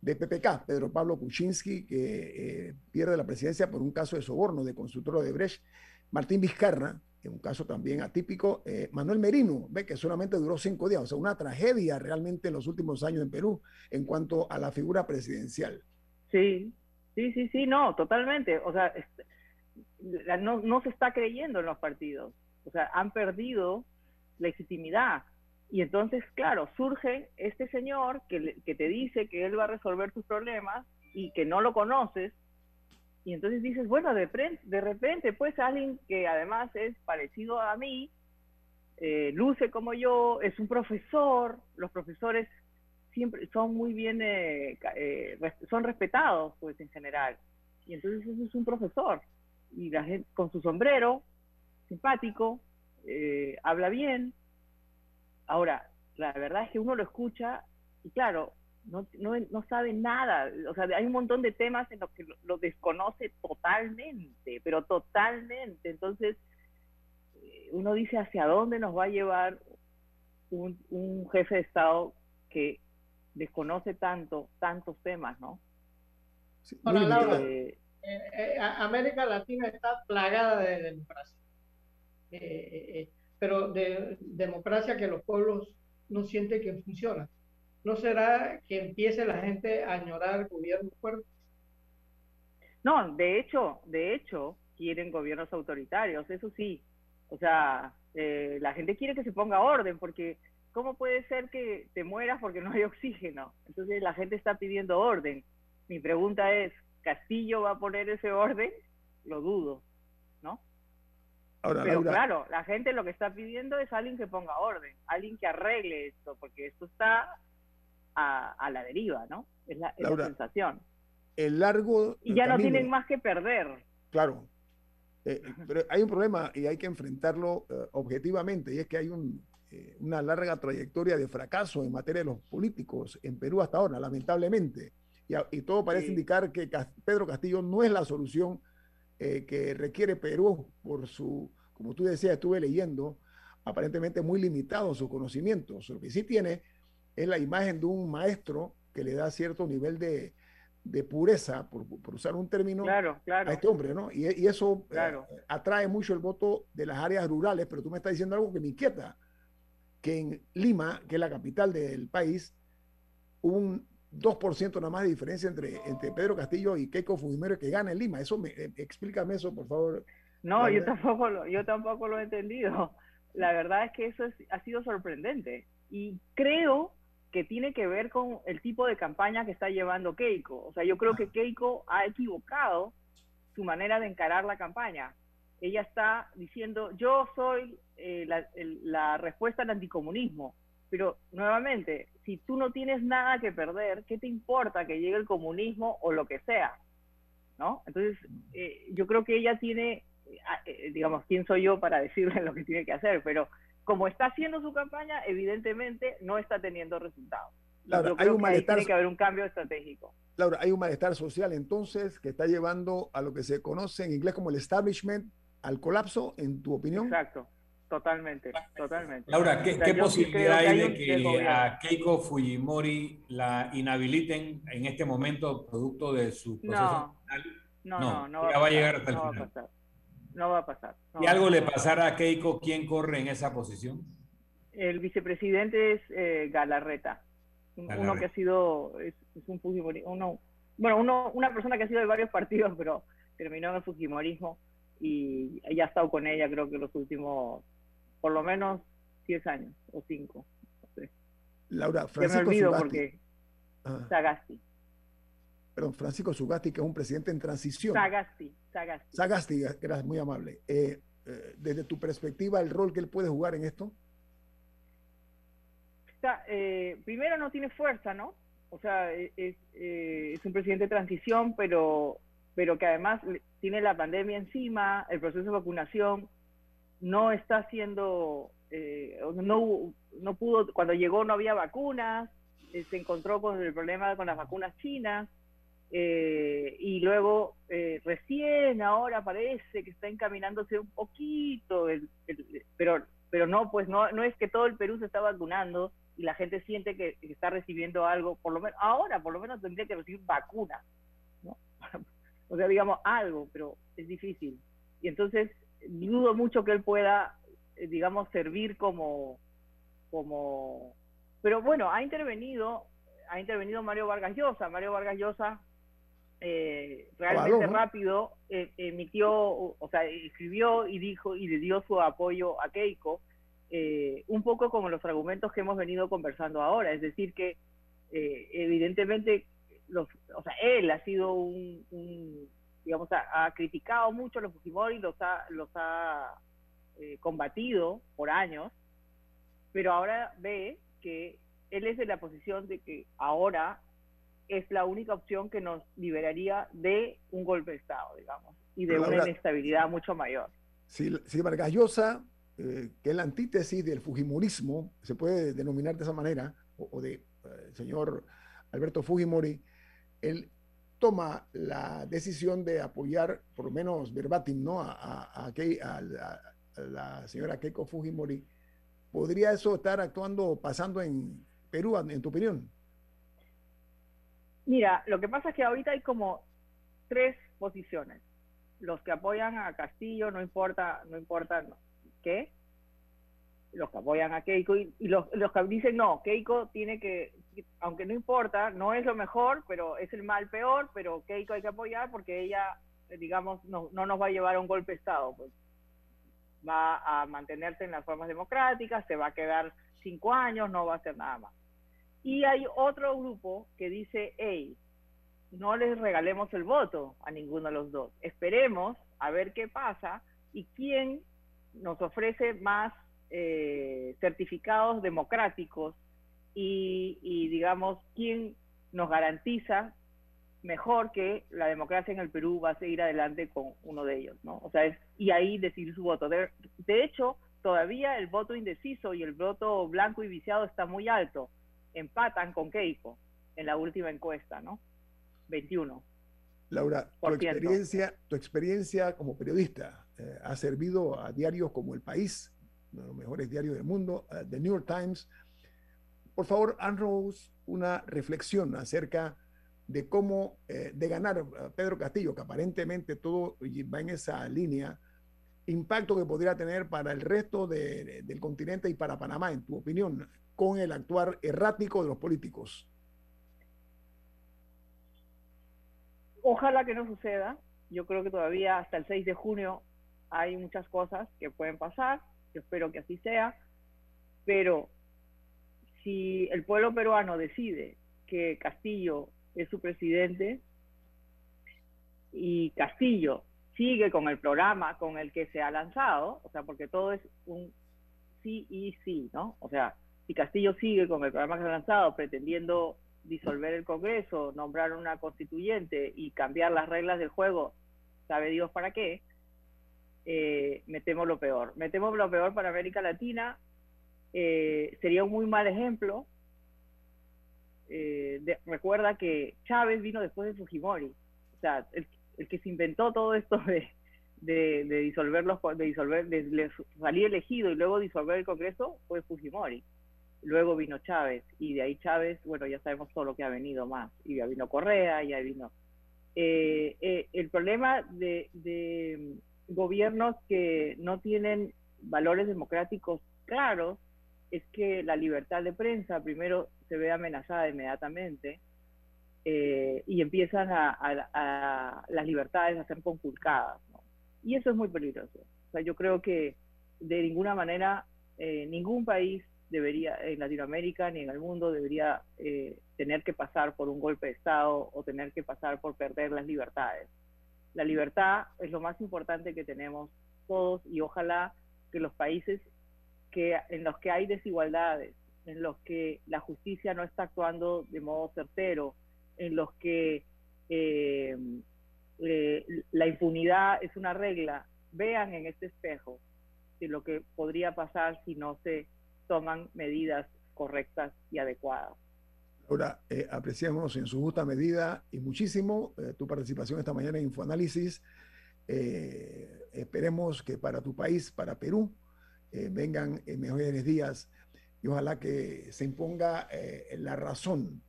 de PPK, Pedro Pablo Kuczynski, que eh, pierde la presidencia por un caso de soborno de constructor de Brecht, Martín Vizcarra, en un caso también atípico, eh, Manuel Merino, ve que solamente duró cinco días, o sea, una tragedia realmente en los últimos años en Perú en cuanto a la figura presidencial. Sí, sí, sí, sí, no, totalmente. O sea, no, no se está creyendo en los partidos. O sea, han perdido legitimidad. Y entonces, claro, surge este señor que, que te dice que él va a resolver tus problemas y que no lo conoces. Y entonces dices, bueno, de, de repente, pues alguien que además es parecido a mí, eh, luce como yo, es un profesor, los profesores siempre son muy bien, eh, eh, son respetados, pues en general. Y entonces es un profesor. Y la gente con su sombrero, simpático, habla bien, Ahora, la verdad es que uno lo escucha y claro, no, no, no sabe nada. O sea, hay un montón de temas en los que lo, desconoce totalmente, pero totalmente. Entonces, eh, uno dice hacia dónde nos va a llevar un, un jefe de Estado que desconoce tanto, tantos temas, ¿no? Laura, eh, eh, América Latina está plagada de democracia pero de democracia que los pueblos no sienten que funciona. ¿No será que empiece la gente a añorar gobiernos fuertes? No, de hecho, de hecho, quieren gobiernos autoritarios, eso sí. O sea, eh, la gente quiere que se ponga orden, porque ¿cómo puede ser que te mueras porque no hay oxígeno? Entonces la gente está pidiendo orden. Mi pregunta es, ¿Castillo va a poner ese orden? Lo dudo, ¿no? Pero claro, la gente lo que está pidiendo es alguien que ponga orden, alguien que arregle esto, porque esto está a, la deriva, ¿no? Es la, sensación. El largo. Y ya no tienen más que perder. Claro. Eh, pero hay un problema y hay que enfrentarlo eh, objetivamente, y es que hay un, eh, una larga trayectoria de fracaso en materia de los políticos en Perú hasta ahora, lamentablemente. Y, todo parece indicar que Pedro Castillo no es la solución eh, que requiere Perú por su, como tú decías, estuve leyendo, aparentemente muy limitado su conocimiento. Lo que sí tiene es la imagen de un maestro que le da cierto nivel de, pureza, por, usar un término, a este hombre, ¿no? Y, eso eh, atrae mucho el voto de las áreas rurales, pero tú me estás diciendo algo que me inquieta, que en Lima, que es la capital del país, un 2% nada más de diferencia entre, entre Pedro Castillo y Keiko Fujimori que gana en Lima. Eso me, eh, explícame eso, por favor. No, yo tampoco, lo, yo tampoco lo he entendido. La verdad es que eso ha sido sorprendente. Y creo que tiene que ver con el tipo de campaña que está llevando Keiko. O sea, yo creo que. Keiko ha equivocado su manera de encarar la campaña. Ella está diciendo, yo soy eh, la, la respuesta al anticomunismo pero nuevamente, si tú no tienes nada que perder, ¿qué te importa que llegue el comunismo o lo que sea? ¿No? Entonces, eh, yo creo que ella tiene, ah, eh, digamos, ¿quién soy yo para *laughs* decirle lo que tiene que hacer? Pero como está haciendo su campaña, evidentemente no está teniendo resultados. Laura, hay un malestar, tiene que haber un cambio estratégico. Laura, hay un malestar social entonces que está llevando a lo que se conoce en inglés como el establishment al colapso, en tu opinión. Exacto. Totalmente, totalmente. Laura, ¿qué, posibilidad hay de que a Keiko Fujimori la inhabiliten en este momento producto de su proceso no, No, no, no, va, a llegar hasta el final. Va a pasar. No va a pasar. ¿Y algo le pasará a Keiko? ¿Quién corre en esa posición? El vicepresidente es eh, Galarreta, uno que ha sido, es, un Fujimori, uno, bueno, uno, una persona que ha sido de varios *laughs* partidos, pero terminó en el Fujimorismo y ya ha estado con ella creo que los últimos por lo menos 10 años o 5. Laura, Francisco Sugasti. porque ah. Sagasti. Perdón, Francisco Sugasti, que es un presidente en transición. Sagasti, Sagasti. Sagasti, gracias, muy amable. Eh, eh, desde tu perspectiva, el rol que él puede jugar en esto. Eh, primero no tiene fuerza, ¿no? O sea, es, es un presidente de transición, pero, pero que además tiene la pandemia encima, el proceso de vacunación, no está haciendo, eh, no, no pudo, cuando llegó no había vacunas, eh, se encontró con el problema con las vacunas chinas, eh, y luego recién ahora parece que está encaminándose un poquito, pero pero no, pues no, no es que todo el Perú se está vacunando y la gente siente que, está recibiendo algo, por lo menos ahora por lo menos tendría que recibir vacunas, ¿no? *laughs* o sea, digamos algo, pero es difícil. Y entonces dudo mucho que él pueda, eh, digamos, servir como, como, pero bueno, ha intervenido, ha intervenido Mario Vargas Llosa. Mario Vargas Llosa eh, realmente rápido eh, emitió, o sea, escribió y dijo y le dio su apoyo a Keiko, eh, un poco como los argumentos que hemos venido conversando ahora, es decir, que evidentemente, los, o sea, él ha sido un, digamos, ha, criticado mucho a los Fujimori, los ha, los ha combatido por años, pero ahora ve que él es de la posición de que ahora es la única opción que nos liberaría de un golpe de Estado, digamos, y de una inestabilidad mucho mayor. Si, si Vargas Llosa, eh, que es la antítesis del Fujimorismo, se puede denominar de esa manera, o, de eh, señor Alberto Fujimori, él toma la decisión de apoyar, por lo menos verbatim, ¿no? a, a, la señora Keiko Fujimori, ¿podría eso estar actuando, pasando en Perú, en tu opinión? Mira, lo que pasa es que ahorita hay como tres posiciones. Los que apoyan a Castillo, no importa, no importa qué. Los que apoyan a Keiko y, los, los que dicen no, Keiko tiene que, aunque no importa, no es lo mejor, pero es el mal peor, pero Keiko hay que apoyar porque ella, digamos, no, no nos va a llevar a un golpe de Estado. Pues va a mantenerse en las formas democráticas, se va a quedar cinco años, no va a hacer nada más. Y hay otro grupo que dice, hey, no les regalemos el voto a ninguno de los dos. Esperemos a ver qué pasa y quién nos ofrece más eh, certificados democráticos y, y, digamos, quién nos garantiza mejor que la democracia en el Perú va a seguir adelante con uno de ellos, ¿no? O sea, es, y ahí decidir su voto. De, de hecho, todavía el voto indeciso y el voto blanco y viciado está muy alto empatan con Keiko en la última encuesta, ¿no? 21. Laura, tu experiencia, tu experiencia como periodista eh, ha servido a diarios como El País, uno de los mejores diarios del mundo, uh, The New York Times. Por favor, Rose, una reflexión acerca de cómo, eh, de ganar a Pedro Castillo, que aparentemente todo va en esa línea, impacto que podría tener para el resto del continente y para Panamá, en tu opinión con el actuar errático de los políticos. Ojalá que no suceda. Yo creo que todavía hasta el 6 de junio hay muchas cosas que pueden pasar. Yo espero que así sea. Pero si el pueblo peruano decide que Castillo es su presidente y Castillo sigue con el programa con el que se ha lanzado, o sea, porque todo es un sí y sí, ¿no? O sea, si Castillo sigue con el programa que se ha lanzado pretendiendo disolver el Congreso, nombrar una constituyente y cambiar las reglas del juego, sabe Dios para qué, eh, metemos lo peor. Metemos lo peor para América Latina, eh, sería un muy mal ejemplo. Eh, recuerda que Chávez vino después de Fujimori, o sea, el, que se inventó todo esto de, de, disolver los, de disolver, salir elegido y luego disolver el Congreso fue Fujimori luego vino Chávez y de ahí Chávez, bueno, ya sabemos todo lo que ha venido más, y ya vino Correa, ya vino... Eh, el problema de, gobiernos que no tienen valores democráticos claros es que la libertad de prensa primero se ve amenazada inmediatamente eh, y empiezan a, las libertades a ser conculcadas. Y eso es muy peligroso. O sea, yo creo que de ninguna manera ningún país debería, en Latinoamérica ni en el mundo, debería eh, tener que pasar por un golpe de Estado o tener que pasar por perder las libertades. La libertad es lo más importante que tenemos todos y ojalá que los países que, en los que hay desigualdades, en los que la justicia no está actuando de modo certero, en los que eh, eh, la impunidad es una regla, vean en este espejo de lo que podría pasar si no se toman medidas correctas y adecuadas. Ahora, eh, apreciamos en su justa medida y muchísimo eh, tu participación esta mañana en Infoanálisis. Eh, esperemos que para tu país, para Perú, vengan mejores días y ojalá que se imponga la razón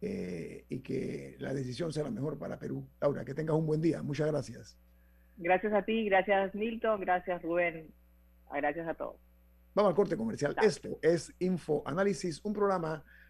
y que la decisión sea la mejor para Perú. Laura, que tengas un buen día. Muchas gracias. Gracias a ti, gracias Milton, gracias Rubén, gracias a todos. Vamos al corte comercial. Esto es Info Análisis, un programa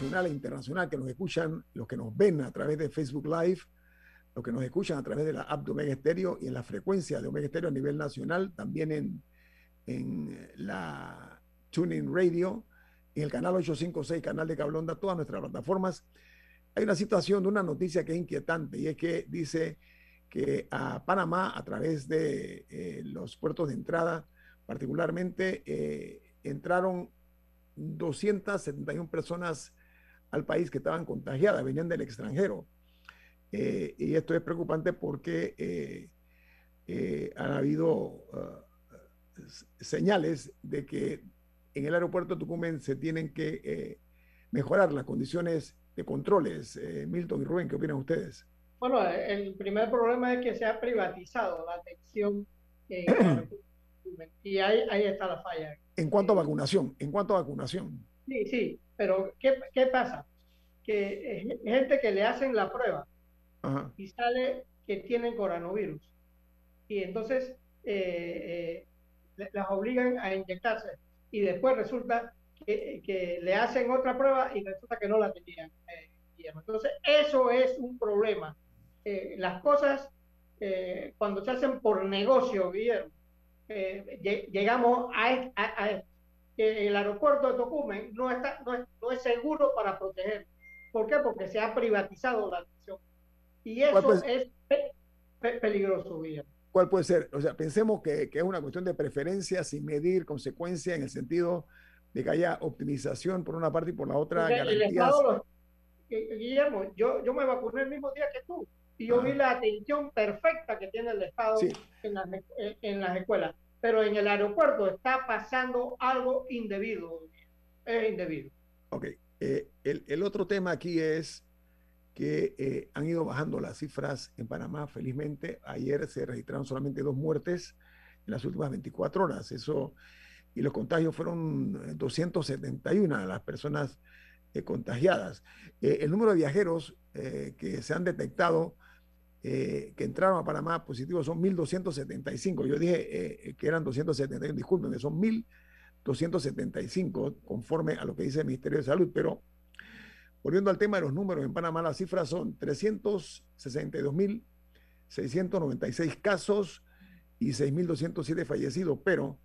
Nacional e internacional que nos escuchan, los que nos ven a través de Facebook Live, los que nos escuchan a través de la app de Omega Estéreo y en la frecuencia de Omega Estéreo a nivel nacional, también en, en la Tuning Radio, en el canal 856, canal de Cablonda, todas nuestras plataformas. Hay una situación de una noticia que es inquietante y es que dice que a Panamá, a través de eh, los puertos de entrada, particularmente, eh, entraron 271 personas al país que estaban contagiadas, venían del extranjero. Eh, y esto es preocupante porque eh, eh, han habido ah, señales de que en el aeropuerto de Tucumán se tienen que mejorar las condiciones de controles. Milton y Rubén, ¿qué opinan ustedes? Bueno, el primer problema es que se ha privatizado la atención y ahí, ahí está la falla. En cuanto a vacunación, en cuanto a vacunación. Sí, sí, pero ¿qué, qué pasa? Que gente que le hacen la prueba y sale que tienen coronavirus. Y entonces eh, eh, las obligan a inyectarse. Y después resulta que, que, le hacen otra prueba y resulta que no la tenían. Eh, entonces, eso es un problema. las cosas, cuando se hacen por negocio, Guillermo, llegamos a, a, el aeropuerto de Tocumen no, está, no, es, no es seguro para proteger. ¿Por qué? Porque se ha privatizado la atención. Y eso es peligroso, Guillermo. ¿Cuál puede ser? O sea, pensemos que, que, es una cuestión de preferencia sin medir consecuencias en el sentido de que haya optimización por una parte y por la otra. Guillermo, yo, yo me vacuné el mismo día que tú y yo vi la atención perfecta que tiene el Estado en, las, en las escuelas pero en el aeropuerto está pasando algo indebido. Es indebido. Ok. Eh, el, otro tema aquí es que eh, han ido bajando las cifras en Panamá, felizmente. Ayer se registraron solamente dos muertes en las últimas 24 horas. Eso, y los contagios fueron 271 de las personas eh, contagiadas. el número de viajeros que se han detectado eh, que entraron a Panamá positivos son 1.275. Yo dije eh, que eran 271, disculpen, son 1.275 conforme a lo que dice el Ministerio de Salud. Pero volviendo al tema de los números, en Panamá las cifras son 362.696 casos y 6.207 fallecidos, pero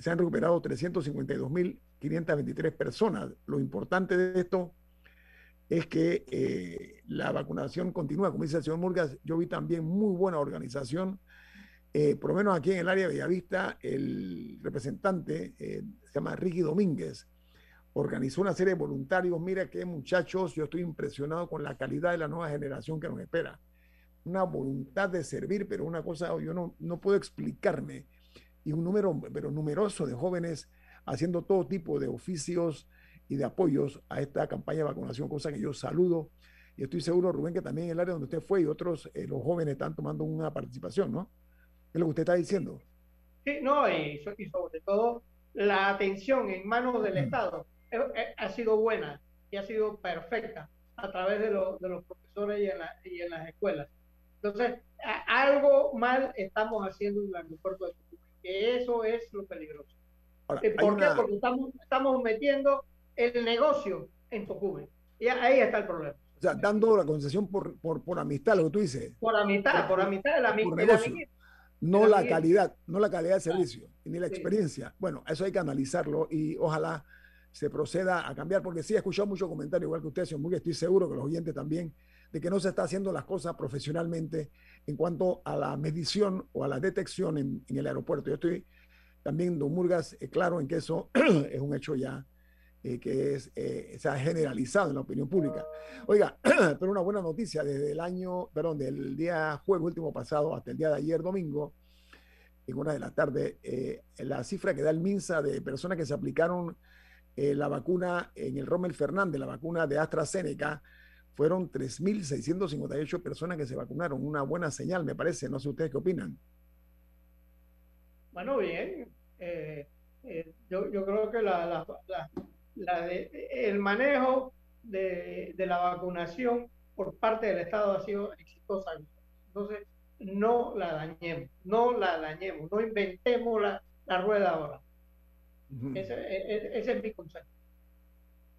se han recuperado 352.523 personas. Lo importante de esto es que eh, la vacunación continúa, como dice el señor Murgas, yo vi también muy buena organización, eh, por lo menos aquí en el área de Bellavista, el representante eh, se llama Ricky Domínguez, organizó una serie de voluntarios, mira qué muchachos, yo estoy impresionado con la calidad de la nueva generación que nos espera, una voluntad de servir, pero una cosa yo no, no puedo explicarme, y un número, pero numeroso de jóvenes haciendo todo tipo de oficios, y de apoyos a esta campaña de vacunación, cosa que yo saludo. Y estoy seguro, Rubén, que también en el área donde usted fue y otros, eh, los jóvenes están tomando una participación, ¿no? Es lo que usted está diciendo. Sí, no, y, sobre todo la atención en manos del mm. Estado eh, eh, ha sido buena y ha sido perfecta a través de, de los profesores y en, y en, las escuelas. Entonces, algo mal estamos haciendo en el aeropuerto de Tucumán, que eso es lo peligroso. ¿Por qué? Porque estamos, estamos metiendo el negocio en Tucumán. Y ahí está el problema. O sea, dando la concesión por, por, por amistad, lo que tú dices. Por amistad, por, amistad de la, no la calidad, no la calidad del servicio, ni la experiencia. Bueno, eso hay que analizarlo y ojalá se proceda a cambiar, porque sí he escuchado muchos comentarios, igual que usted, señor estoy seguro que los oyentes también, de que no se está haciendo las cosas profesionalmente en cuanto a la medición o a la detección en, el aeropuerto. Yo estoy también, don Murgas, eh, claro en que eso *clears throat* es un hecho ya eh, que es, eh, se ha generalizado en la opinión pública. Oiga, *clears throat* pero una buena noticia, desde el año, perdón, del día jueves último pasado hasta el día de ayer domingo, en una de la tarde, la cifra que da el MINSA de personas que se aplicaron la vacuna en el Rommel Fernández, la vacuna de AstraZeneca, fueron 3.658 personas que se vacunaron. Una buena señal, me parece. No sé ustedes qué opinan. Bueno, bien. Eh, eh, yo, yo, creo que la, la, el manejo de, de, la vacunación por parte del Estado ha sido exitosa. Entonces, no la dañemos, no la dañemos, no inventemos la, la rueda ahora. ese, ese, ese, es mi consejo.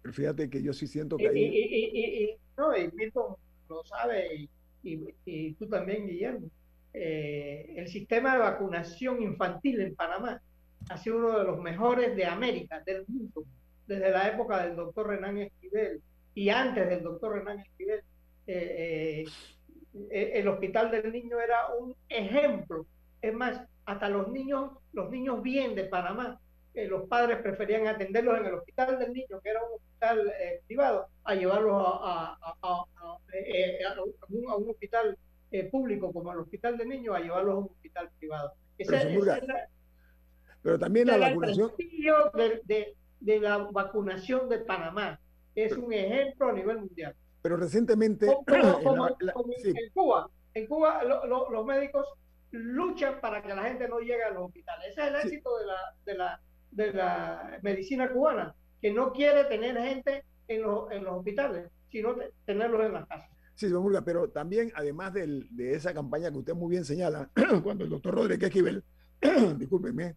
Pero fíjate que yo sí siento que ahí... ¿no? Y Milton lo sabe y, tú también, Guillermo. Eh, el sistema de vacunación infantil en Panamá ha sido uno de los mejores de América, del mundo, desde la época del doctor Renán Esquivel y antes del doctor Renán Esquivel. Eh, eh, el hospital del niño era un ejemplo. Es más, hasta los niños, los niños bien de Panamá los padres preferían atenderlos en el hospital del niño, que era un hospital eh, privado, a llevarlos a, eh, un, hospital eh, público como el hospital del niño, a llevarlos a un hospital privado. pero, también la vacunación. De, de, de, la vacunación de Panamá es un ejemplo a nivel mundial. Pero recientemente. en, Cuba, en Cuba los médicos luchan para que la gente no llegue a los hospitales. Ese es el éxito de la, de la de la medicina cubana, que no quiere tener gente en, los, en los hospitales, sino tenerlos en las casas. Sí, señor Murga, pero también, además del, de esa campaña que usted muy bien señala, *clears throat* cuando el doctor Rodríguez Esquivel, *clears throat* discúlpenme,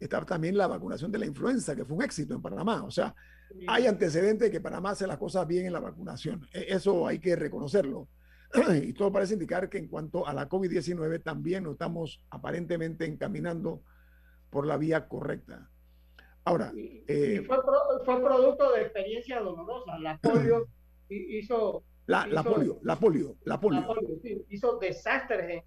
está también la vacunación de la influenza, que fue un éxito en Panamá. O sea, hay antecedentes de que Panamá hace las cosas bien en la vacunación. E, eso hay que reconocerlo. *clears throat* y todo parece indicar que en cuanto a la COVID-19 también nos estamos aparentemente encaminando por la vía correcta. Ahora, eh, fue, producto de experiencias dolorosas. La *clears throat* polio hizo la, la, polio, la polio, la polio. hizo desastres en,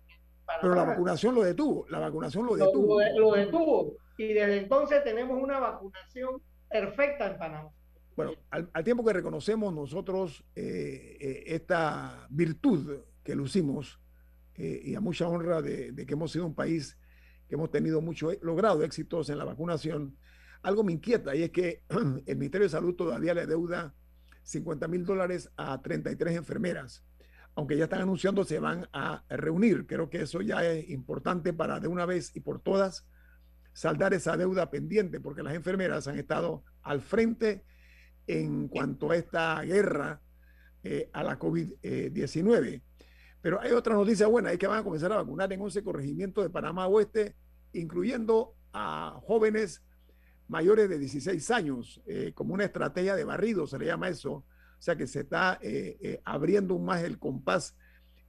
Pero la vacunación lo detuvo, la vacunación lo detuvo. Lo, detuvo. Y desde entonces tenemos una vacunación perfecta en Panamá. Bueno, al, tiempo que reconocemos nosotros eh, eh, esta virtud que lucimos y a mucha honra de, de, que hemos sido un país que hemos tenido mucho, logrado éxitos en la vacunación, algo me inquieta y es que *clears throat* el Ministerio de Salud todavía le deuda 50 mil dólares a 33 enfermeras, aunque ya están anunciando se van a reunir. Creo que eso ya es importante para de una vez y por todas saldar esa deuda pendiente, porque las enfermeras han estado al frente en cuanto a esta guerra eh, a la COVID-19. Pero hay otra noticia buena, es que van a comenzar a vacunar en 11 corregimientos de Panamá Oeste, incluyendo a jóvenes mayores de 16 años, eh, como una estrategia de barrido, se le llama eso. O sea que se está eh, eh, abriendo más el compás,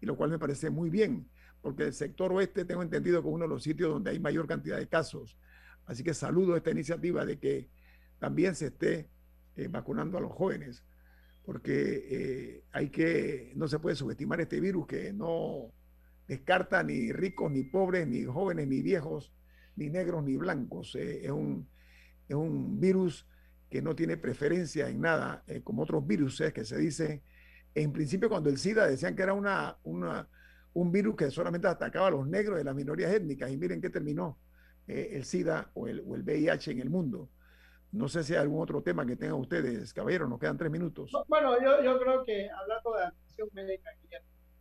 y lo cual me parece muy bien, porque el sector oeste tengo entendido que es uno de los sitios donde hay mayor cantidad de casos. Así que saludo esta iniciativa de que también se esté vacunando a los jóvenes, porque hay que, no se puede subestimar este virus que no descarta ni ricos, ni pobres, ni jóvenes, ni viejos, ni negros, ni blancos. es un es un virus que no tiene preferencia en nada, eh, como otros virus que se dice, en principio cuando el SIDA decían que era una, un virus que solamente atacaba a los negros de las minorías étnicas, y miren qué terminó eh, el SIDA o el, o el, VIH en el mundo. No sé si hay algún otro tema que tengan ustedes, caballeros, nos quedan tres minutos. Bueno, yo, yo creo que hablando de atención médica,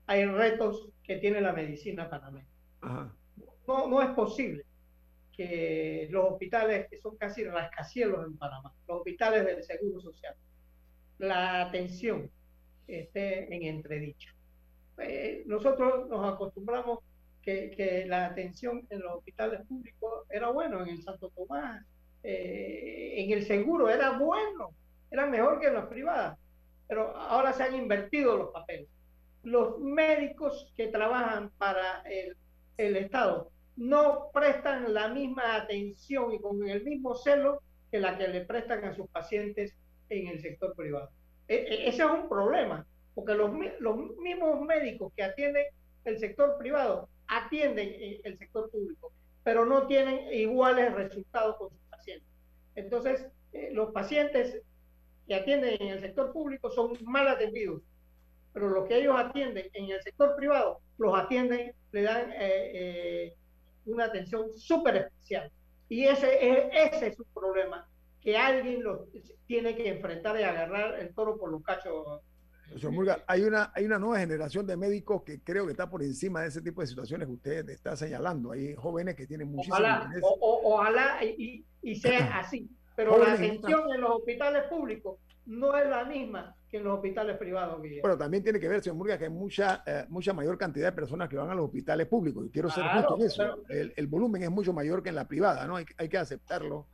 hay retos que tiene la medicina panameña. no, no es posible que los hospitales, que son casi rascacielos en Panamá, los hospitales del Seguro Social, la atención esté en entredicho. Eh, nosotros nos acostumbramos que, que, la atención en los hospitales públicos era bueno, en el Santo Tomás, eh, en el seguro era bueno, era mejor que en las privadas, pero ahora se han invertido los papeles. Los médicos que trabajan para el, el Estado no prestan la misma atención y con el mismo celo que la que le prestan a sus pacientes en el sector privado. E, e, ese es un problema, porque los, los mismos médicos que atienden el sector privado atienden el sector público, pero no tienen iguales resultados con sus pacientes. Entonces, eh, los pacientes que atienden en el sector público son mal atendidos, pero los que ellos atienden en el sector privado, los atienden, le dan eh, eh, una atención súper especial. Y ese es, ese es un problema, que alguien lo tiene que enfrentar y agarrar el toro por los cachos. Señor Murga, hay una, hay una nueva generación de médicos que creo que está por encima de ese tipo de situaciones que usted está señalando. Hay jóvenes que tienen muchísimo ojalá, ojalá y, y, sea *clears throat* así. Pero la atención en los hospitales públicos no es la misma que en los hospitales privados. Bueno, también tiene que ver, señor Murga, que hay mucha, eh, mucha mayor cantidad de personas que van a los hospitales públicos. Y quiero ser justo en eso. El, el, volumen es mucho mayor que en la privada, ¿no? Hay, hay que aceptarlo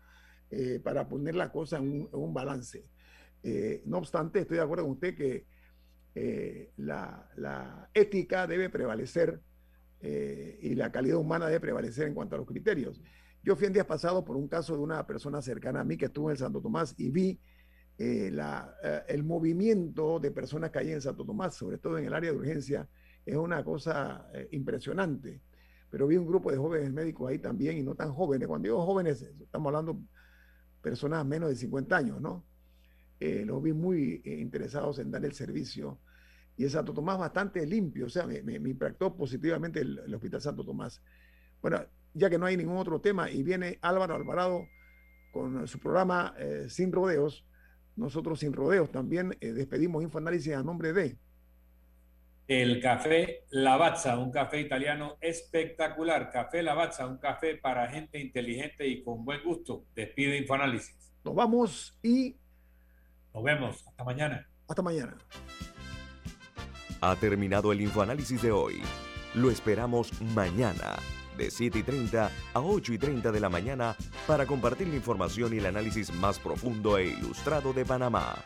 eh, para poner la cosa en un, en un balance. Eh, no obstante, estoy de acuerdo con usted que la, la, ética debe prevalecer y la calidad humana debe prevalecer en cuanto a los criterios. Yo fui en días pasados por un caso de una persona cercana a mí que estuvo en Santo Tomás y vi eh, la, eh, el movimiento de personas que hay en Santo Tomás, sobre todo en el área de urgencia, es una cosa eh, impresionante. Pero vi un grupo de jóvenes médicos ahí también y no tan jóvenes. Cuando digo jóvenes, estamos hablando personas menos de 50 años, ¿no? los vi muy interesados en dar el servicio. Y Santo Tomás bastante limpio, o sea, me, me, impactó positivamente el, el, Hospital Santo Tomás. Bueno, ya que no hay ningún otro tema y viene Álvaro Alvarado con su programa Sin Rodeos, nosotros sin rodeos también eh, despedimos Infoanálisis a nombre de... El café Lavazza, un café italiano espectacular. Café Lavazza, un café para gente inteligente y con buen gusto. Despide Infoanálisis. Nos vamos y... Nos vemos. Hasta mañana. Hasta mañana. Ha terminado el Infoanálisis de hoy. Lo esperamos mañana de 7 y 30 a 8 y 30 de la mañana para compartir la información y el análisis más profundo e ilustrado de Panamá.